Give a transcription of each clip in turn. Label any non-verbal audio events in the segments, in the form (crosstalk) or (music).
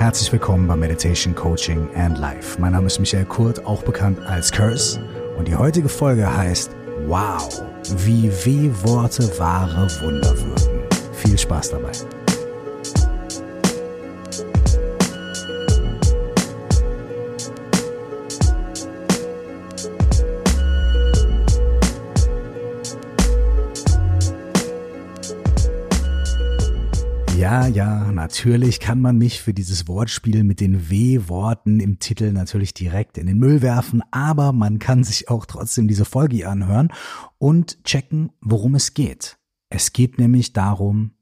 Herzlich willkommen bei Meditation Coaching and Life. Mein Name ist Michael Kurt, auch bekannt als Curse. Und die heutige Folge heißt Wow, wie W-Worte wahre Wunder wirken. Viel Spaß dabei. Ja, ja, natürlich kann man mich für dieses Wortspiel mit den W-Worten im Titel natürlich direkt in den Müll werfen, aber man kann sich auch trotzdem diese Folge anhören und checken, worum es geht. Es geht nämlich darum,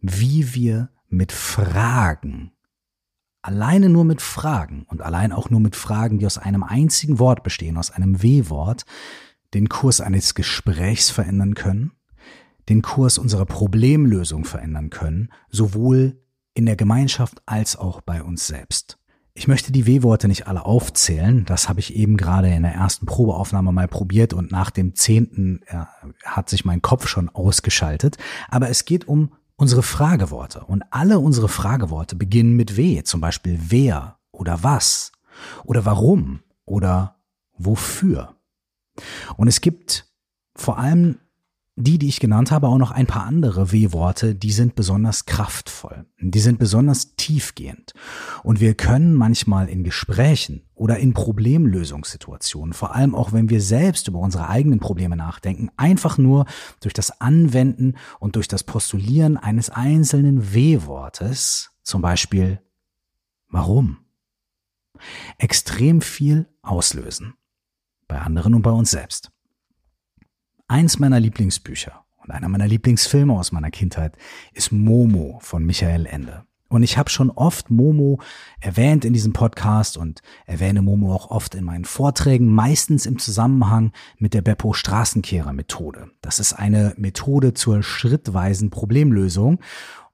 wie wir mit Fragen, alleine nur mit Fragen und allein auch nur mit Fragen, die aus einem einzigen Wort bestehen, aus einem W-Wort, den Kurs eines Gesprächs verändern können den Kurs unserer Problemlösung verändern können, sowohl in der Gemeinschaft als auch bei uns selbst. Ich möchte die W-Worte nicht alle aufzählen. Das habe ich eben gerade in der ersten Probeaufnahme mal probiert und nach dem zehnten hat sich mein Kopf schon ausgeschaltet. Aber es geht um unsere Frageworte und alle unsere Frageworte beginnen mit W. Zum Beispiel wer oder was oder warum oder wofür. Und es gibt vor allem die, die ich genannt habe, auch noch ein paar andere W-Worte, die sind besonders kraftvoll. Die sind besonders tiefgehend. Und wir können manchmal in Gesprächen oder in Problemlösungssituationen, vor allem auch wenn wir selbst über unsere eigenen Probleme nachdenken, einfach nur durch das Anwenden und durch das Postulieren eines einzelnen W-Wortes, zum Beispiel warum, extrem viel auslösen. Bei anderen und bei uns selbst. Eins meiner Lieblingsbücher und einer meiner Lieblingsfilme aus meiner Kindheit ist Momo von Michael Ende. Und ich habe schon oft Momo erwähnt in diesem Podcast und erwähne Momo auch oft in meinen Vorträgen, meistens im Zusammenhang mit der Beppo Straßenkehrer Methode. Das ist eine Methode zur schrittweisen Problemlösung.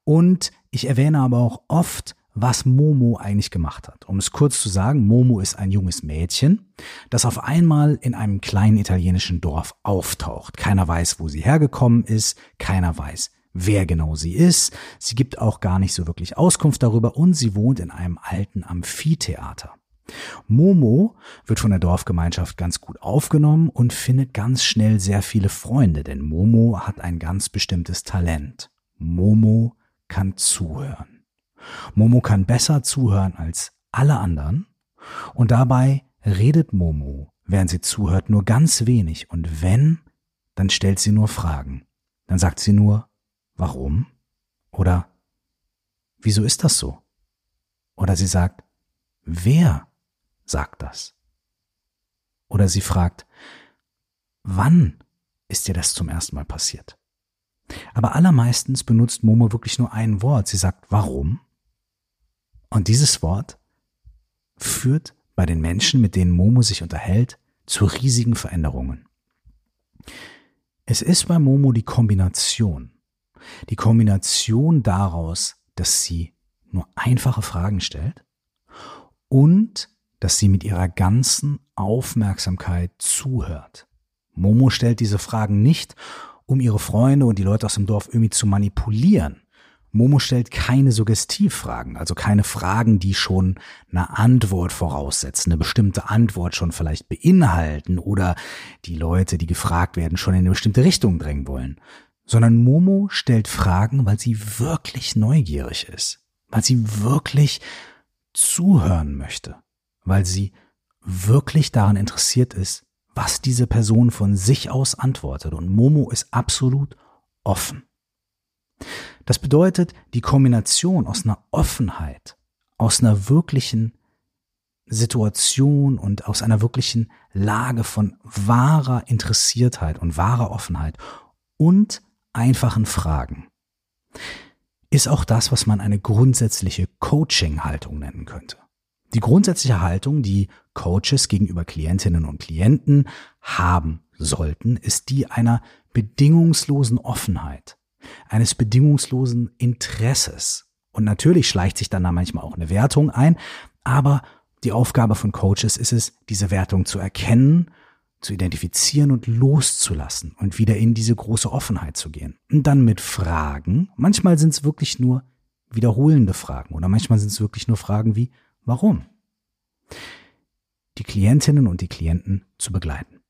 Und ich erwähne aber auch oft was Momo eigentlich gemacht hat. Um es kurz zu sagen, Momo ist ein junges Mädchen, das auf einmal in einem kleinen italienischen Dorf auftaucht. Keiner weiß, wo sie hergekommen ist, keiner weiß, wer genau sie ist. Sie gibt auch gar nicht so wirklich Auskunft darüber und sie wohnt in einem alten Amphitheater. Momo wird von der Dorfgemeinschaft ganz gut aufgenommen und findet ganz schnell sehr viele Freunde, denn Momo hat ein ganz bestimmtes Talent. Momo kann zuhören. Momo kann besser zuhören als alle anderen und dabei redet Momo, während sie zuhört, nur ganz wenig und wenn, dann stellt sie nur Fragen. Dann sagt sie nur, warum? Oder wieso ist das so? Oder sie sagt, wer sagt das? Oder sie fragt, wann ist dir das zum ersten Mal passiert? Aber allermeistens benutzt Momo wirklich nur ein Wort. Sie sagt, warum? Und dieses Wort führt bei den Menschen, mit denen Momo sich unterhält, zu riesigen Veränderungen. Es ist bei Momo die Kombination. Die Kombination daraus, dass sie nur einfache Fragen stellt und dass sie mit ihrer ganzen Aufmerksamkeit zuhört. Momo stellt diese Fragen nicht, um ihre Freunde und die Leute aus dem Dorf irgendwie zu manipulieren, Momo stellt keine Suggestivfragen, also keine Fragen, die schon eine Antwort voraussetzen, eine bestimmte Antwort schon vielleicht beinhalten oder die Leute, die gefragt werden, schon in eine bestimmte Richtung drängen wollen, sondern Momo stellt Fragen, weil sie wirklich neugierig ist, weil sie wirklich zuhören möchte, weil sie wirklich daran interessiert ist, was diese Person von sich aus antwortet. Und Momo ist absolut offen. Das bedeutet, die Kombination aus einer Offenheit, aus einer wirklichen Situation und aus einer wirklichen Lage von wahrer Interessiertheit und wahrer Offenheit und einfachen Fragen ist auch das, was man eine grundsätzliche Coaching-Haltung nennen könnte. Die grundsätzliche Haltung, die Coaches gegenüber Klientinnen und Klienten haben sollten, ist die einer bedingungslosen Offenheit, eines bedingungslosen Interesses. Und natürlich schleicht sich dann da manchmal auch eine Wertung ein, aber die Aufgabe von Coaches ist es, diese Wertung zu erkennen, zu identifizieren und loszulassen und wieder in diese große Offenheit zu gehen. Und dann mit Fragen, manchmal sind es wirklich nur wiederholende Fragen oder manchmal sind es wirklich nur Fragen wie warum? Die Klientinnen und die Klienten zu begleiten.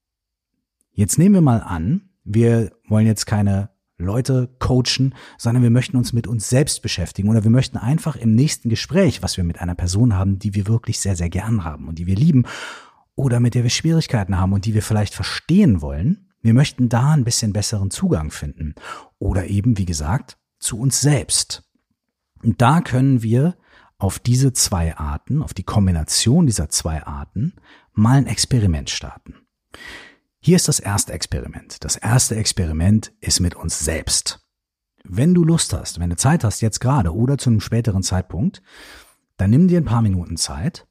Jetzt nehmen wir mal an, wir wollen jetzt keine Leute coachen, sondern wir möchten uns mit uns selbst beschäftigen oder wir möchten einfach im nächsten Gespräch, was wir mit einer Person haben, die wir wirklich sehr, sehr gern haben und die wir lieben oder mit der wir Schwierigkeiten haben und die wir vielleicht verstehen wollen, wir möchten da ein bisschen besseren Zugang finden oder eben, wie gesagt, zu uns selbst. Und da können wir auf diese zwei Arten, auf die Kombination dieser zwei Arten, mal ein Experiment starten. Hier ist das erste Experiment. Das erste Experiment ist mit uns selbst. Wenn du Lust hast, wenn du Zeit hast, jetzt gerade oder zu einem späteren Zeitpunkt, dann nimm dir ein paar Minuten Zeit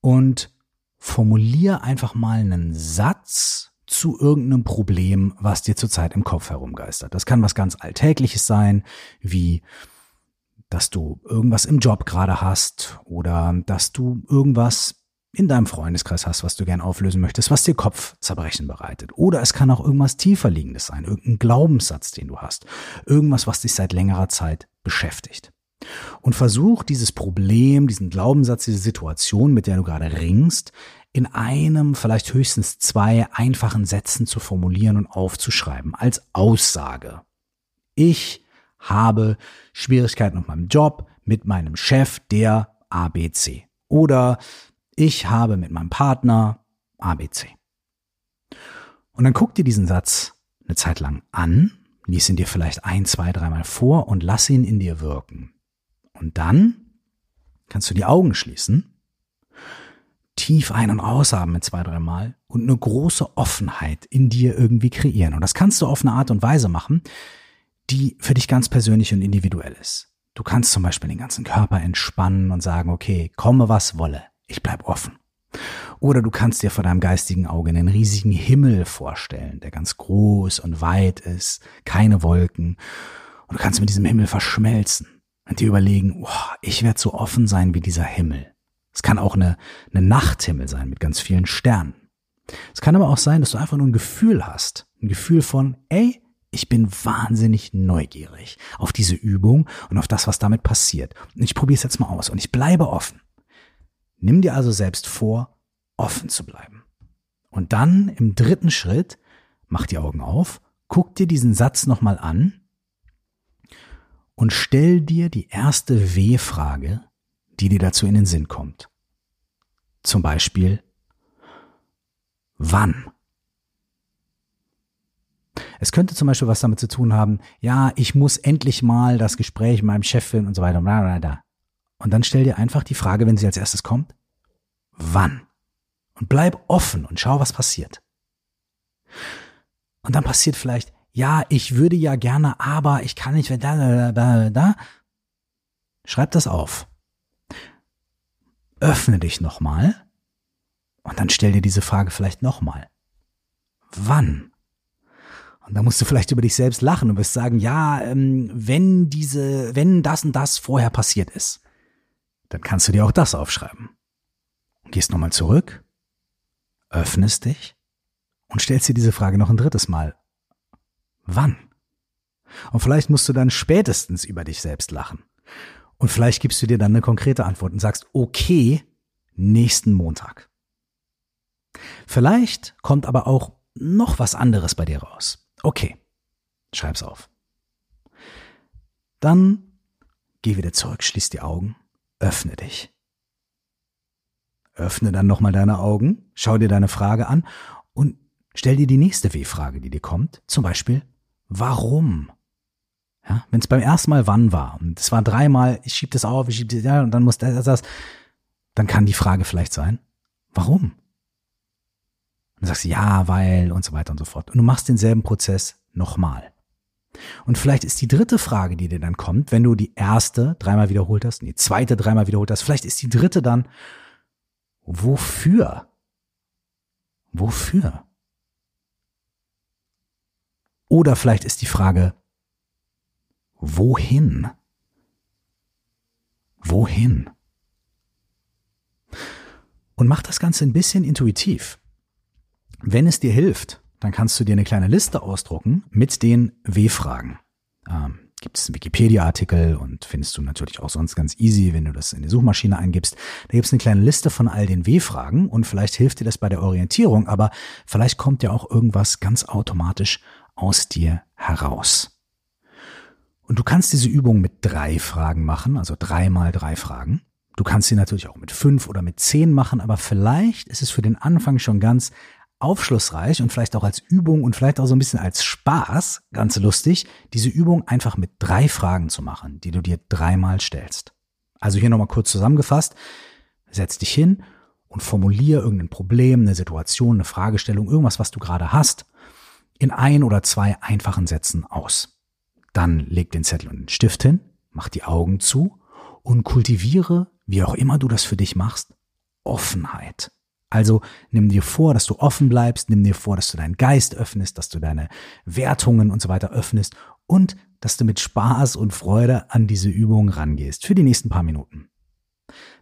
und formulier einfach mal einen Satz zu irgendeinem Problem, was dir zurzeit im Kopf herumgeistert. Das kann was ganz Alltägliches sein, wie dass du irgendwas im Job gerade hast oder dass du irgendwas in deinem Freundeskreis hast, was du gern auflösen möchtest, was dir Kopfzerbrechen bereitet. Oder es kann auch irgendwas tiefer liegendes sein, irgendein Glaubenssatz, den du hast, irgendwas, was dich seit längerer Zeit beschäftigt. Und versuch dieses Problem, diesen Glaubenssatz, diese Situation, mit der du gerade ringst, in einem, vielleicht höchstens zwei einfachen Sätzen zu formulieren und aufzuschreiben, als Aussage. Ich habe Schwierigkeiten auf meinem Job mit meinem Chef, der ABC. Oder ich habe mit meinem Partner ABC. Und dann guck dir diesen Satz eine Zeit lang an, lies ihn dir vielleicht ein, zwei, dreimal vor und lass ihn in dir wirken. Und dann kannst du die Augen schließen, tief ein- und ausatmen zwei, dreimal und eine große Offenheit in dir irgendwie kreieren. Und das kannst du auf eine Art und Weise machen, die für dich ganz persönlich und individuell ist. Du kannst zum Beispiel den ganzen Körper entspannen und sagen, okay, komme was wolle ich bleib offen. Oder du kannst dir vor deinem geistigen Auge einen riesigen Himmel vorstellen, der ganz groß und weit ist, keine Wolken. Und du kannst mit diesem Himmel verschmelzen und dir überlegen, oh, ich werde so offen sein wie dieser Himmel. Es kann auch eine, eine Nachthimmel sein mit ganz vielen Sternen. Es kann aber auch sein, dass du einfach nur ein Gefühl hast. Ein Gefühl von, ey, ich bin wahnsinnig neugierig auf diese Übung und auf das, was damit passiert. Und ich probiere es jetzt mal aus und ich bleibe offen. Nimm dir also selbst vor, offen zu bleiben. Und dann im dritten Schritt, mach die Augen auf, guck dir diesen Satz nochmal an und stell dir die erste W-Frage, die dir dazu in den Sinn kommt. Zum Beispiel, wann? Es könnte zum Beispiel was damit zu tun haben, ja, ich muss endlich mal das Gespräch mit meinem Chef führen und so weiter. Und dann stell dir einfach die Frage, wenn sie als erstes kommt, wann? Und bleib offen und schau, was passiert. Und dann passiert vielleicht, ja, ich würde ja gerne, aber ich kann nicht, wenn da, da, da, da. Schreib das auf. Öffne dich nochmal und dann stell dir diese Frage vielleicht nochmal. Wann? Und da musst du vielleicht über dich selbst lachen und wirst sagen, ja, ähm, wenn diese, wenn das und das vorher passiert ist dann kannst du dir auch das aufschreiben. Gehst nochmal zurück, öffnest dich und stellst dir diese Frage noch ein drittes Mal. Wann? Und vielleicht musst du dann spätestens über dich selbst lachen. Und vielleicht gibst du dir dann eine konkrete Antwort und sagst, okay, nächsten Montag. Vielleicht kommt aber auch noch was anderes bei dir raus. Okay, schreib's auf. Dann geh wieder zurück, schließ die Augen öffne dich. Öffne dann nochmal deine Augen, schau dir deine Frage an und stell dir die nächste W-Frage, die dir kommt. Zum Beispiel, warum? Ja, wenn es beim ersten Mal wann war und es war dreimal, ich schieb das auf, ich schieb das, ja, und dann muss das, das, dann kann die Frage vielleicht sein, warum? Und du sagst, ja, weil und so weiter und so fort. Und du machst denselben Prozess nochmal. Und vielleicht ist die dritte Frage, die dir dann kommt, wenn du die erste dreimal wiederholt hast, die zweite dreimal wiederholt hast, vielleicht ist die dritte dann, wofür? Wofür? Oder vielleicht ist die Frage, wohin? Wohin? Und mach das Ganze ein bisschen intuitiv. Wenn es dir hilft, dann kannst du dir eine kleine Liste ausdrucken mit den W-Fragen. Ähm, gibt es einen Wikipedia-Artikel und findest du natürlich auch sonst ganz easy, wenn du das in die Suchmaschine eingibst. Da gibt es eine kleine Liste von all den W-Fragen und vielleicht hilft dir das bei der Orientierung, aber vielleicht kommt ja auch irgendwas ganz automatisch aus dir heraus. Und du kannst diese Übung mit drei Fragen machen, also dreimal drei Fragen. Du kannst sie natürlich auch mit fünf oder mit zehn machen, aber vielleicht ist es für den Anfang schon ganz aufschlussreich und vielleicht auch als Übung und vielleicht auch so ein bisschen als Spaß, ganz lustig, diese Übung einfach mit drei Fragen zu machen, die du dir dreimal stellst. Also hier nochmal kurz zusammengefasst, setz dich hin und formulier irgendein Problem, eine Situation, eine Fragestellung, irgendwas, was du gerade hast, in ein oder zwei einfachen Sätzen aus. Dann leg den Zettel und den Stift hin, mach die Augen zu und kultiviere, wie auch immer du das für dich machst, Offenheit. Also nimm dir vor, dass du offen bleibst, nimm dir vor, dass du deinen Geist öffnest, dass du deine Wertungen und so weiter öffnest und dass du mit Spaß und Freude an diese Übung rangehst für die nächsten paar Minuten.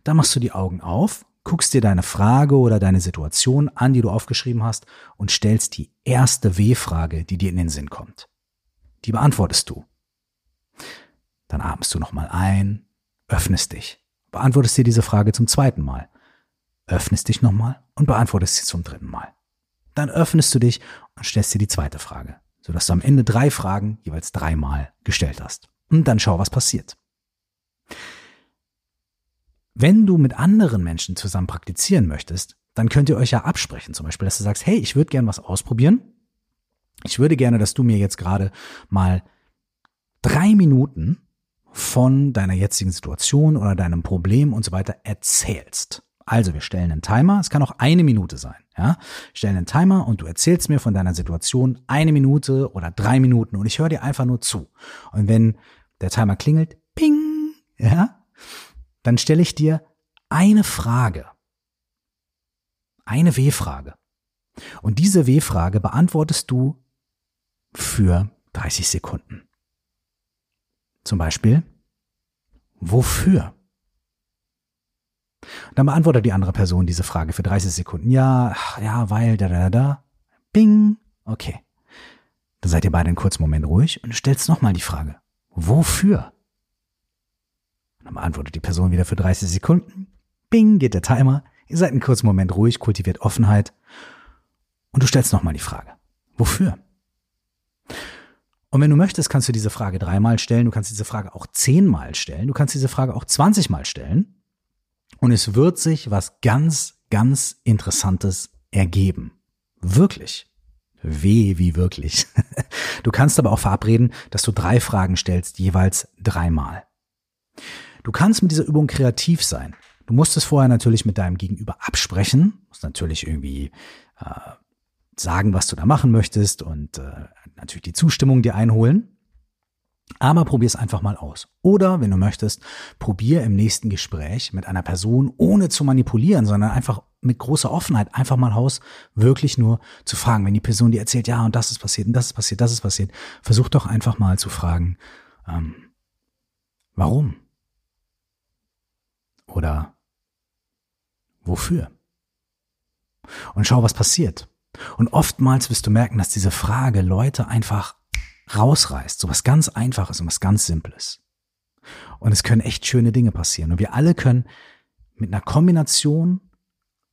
Dann machst du die Augen auf, guckst dir deine Frage oder deine Situation an, die du aufgeschrieben hast und stellst die erste W-Frage, die dir in den Sinn kommt. Die beantwortest du. Dann atmest du nochmal ein, öffnest dich, beantwortest dir diese Frage zum zweiten Mal öffnest dich nochmal und beantwortest sie zum dritten Mal. Dann öffnest du dich und stellst dir die zweite Frage, sodass du am Ende drei Fragen jeweils dreimal gestellt hast. Und dann schau, was passiert. Wenn du mit anderen Menschen zusammen praktizieren möchtest, dann könnt ihr euch ja absprechen, zum Beispiel, dass du sagst, hey, ich würde gerne was ausprobieren. Ich würde gerne, dass du mir jetzt gerade mal drei Minuten von deiner jetzigen Situation oder deinem Problem und so weiter erzählst. Also wir stellen einen Timer, es kann auch eine Minute sein. Ja? Stellen einen Timer und du erzählst mir von deiner Situation eine Minute oder drei Minuten und ich höre dir einfach nur zu. Und wenn der Timer klingelt, ping, ja, dann stelle ich dir eine Frage. Eine W-Frage. Und diese W-Frage beantwortest du für 30 Sekunden. Zum Beispiel, wofür? Dann beantwortet die andere Person diese Frage für 30 Sekunden. Ja, ja, weil, da, da, da. Bing. Okay. Dann seid ihr beide einen kurzen Moment ruhig und stellst nochmal die Frage. Wofür? Und dann beantwortet die Person wieder für 30 Sekunden. Bing, geht der Timer. Ihr seid einen kurzen Moment ruhig, kultiviert Offenheit. Und du stellst nochmal die Frage. Wofür? Und wenn du möchtest, kannst du diese Frage dreimal stellen, du kannst diese Frage auch zehnmal stellen, du kannst diese Frage auch zwanzigmal stellen. Und es wird sich was ganz, ganz Interessantes ergeben. Wirklich. Weh wie wirklich. (laughs) Du kannst aber auch verabreden, dass du drei Fragen stellst, jeweils dreimal. Du kannst mit dieser Übung kreativ sein. Du musst es vorher natürlich mit deinem Gegenüber absprechen, musst natürlich irgendwie äh, sagen, was du da machen möchtest und äh, natürlich die Zustimmung dir einholen. Aber probier es einfach mal aus. Oder, wenn du möchtest, probier im nächsten Gespräch mit einer Person, ohne zu manipulieren, sondern einfach mit großer Offenheit einfach mal aus, wirklich nur zu fragen. Wenn die Person dir erzählt, ja, und das ist passiert, und das ist passiert, das ist passiert, versuch doch einfach mal zu fragen, ähm, warum? Oder wofür? Und schau, was passiert. Und oftmals wirst du merken, dass diese Frage Leute einfach rausreißt. So was ganz Einfaches und was ganz Simples. Und es können echt schöne Dinge passieren. Und wir alle können mit einer Kombination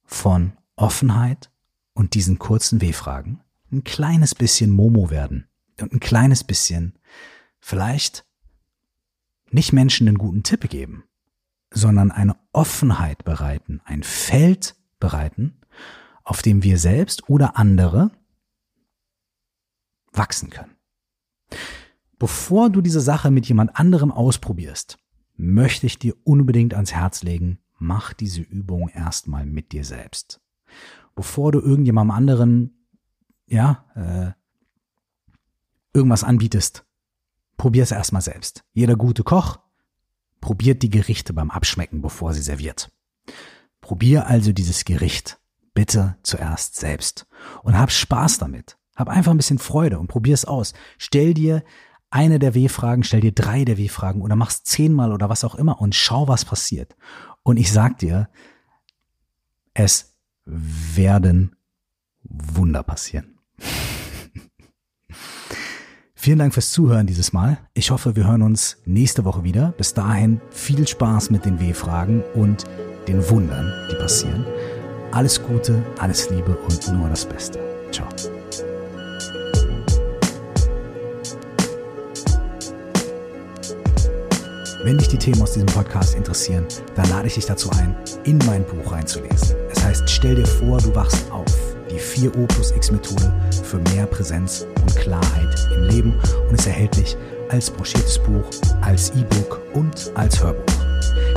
von Offenheit und diesen kurzen W-Fragen ein kleines bisschen Momo werden. Und ein kleines bisschen vielleicht nicht Menschen einen guten Tipp geben, sondern eine Offenheit bereiten, ein Feld bereiten, auf dem wir selbst oder andere wachsen können. Bevor du diese Sache mit jemand anderem ausprobierst, möchte ich dir unbedingt ans Herz legen, mach diese Übung erstmal mit dir selbst. Bevor du irgendjemandem anderen, ja, äh, irgendwas anbietest, probier es erstmal selbst. Jeder gute Koch probiert die Gerichte beim Abschmecken, bevor sie serviert. Probier also dieses Gericht bitte zuerst selbst und hab Spaß damit. Hab einfach ein bisschen Freude und probier es aus. Stell dir eine der W-Fragen, stell dir drei der W-Fragen oder mach's zehnmal oder was auch immer und schau, was passiert. Und ich sag dir, es werden Wunder passieren. (laughs) Vielen Dank fürs Zuhören dieses Mal. Ich hoffe, wir hören uns nächste Woche wieder. Bis dahin viel Spaß mit den W-Fragen und den Wundern, die passieren. Alles Gute, alles Liebe und nur das Beste. Ciao. Wenn dich die Themen aus diesem Podcast interessieren, dann lade ich dich dazu ein, in mein Buch reinzulesen. Es heißt, stell dir vor, du wachst auf die 4O plus X Methode für mehr Präsenz und Klarheit im Leben und ist erhältlich als broschiertes Buch, als E-Book und als Hörbuch.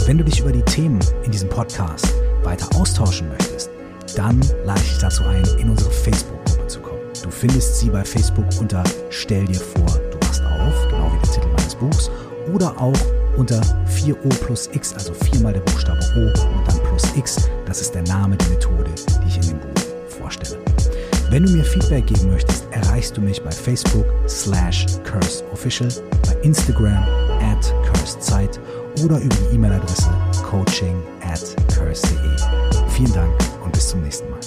Wenn du dich über die Themen in diesem Podcast weiter austauschen möchtest, dann lade ich dich dazu ein, in unsere Facebook-Gruppe zu kommen. Du findest sie bei Facebook unter Stell dir vor, du wachst auf, genau wie der Titel meines Buchs, oder auch unter 4O plus X, also viermal der Buchstabe O und dann plus X. Das ist der Name der Methode, die ich in dem Buch vorstelle. Wenn du mir Feedback geben möchtest, erreichst du mich bei Facebook slash curseofficial, bei Instagram at cursedzeit oder über die E-Mail-Adresse coaching at curse.de. Vielen Dank und bis zum nächsten Mal.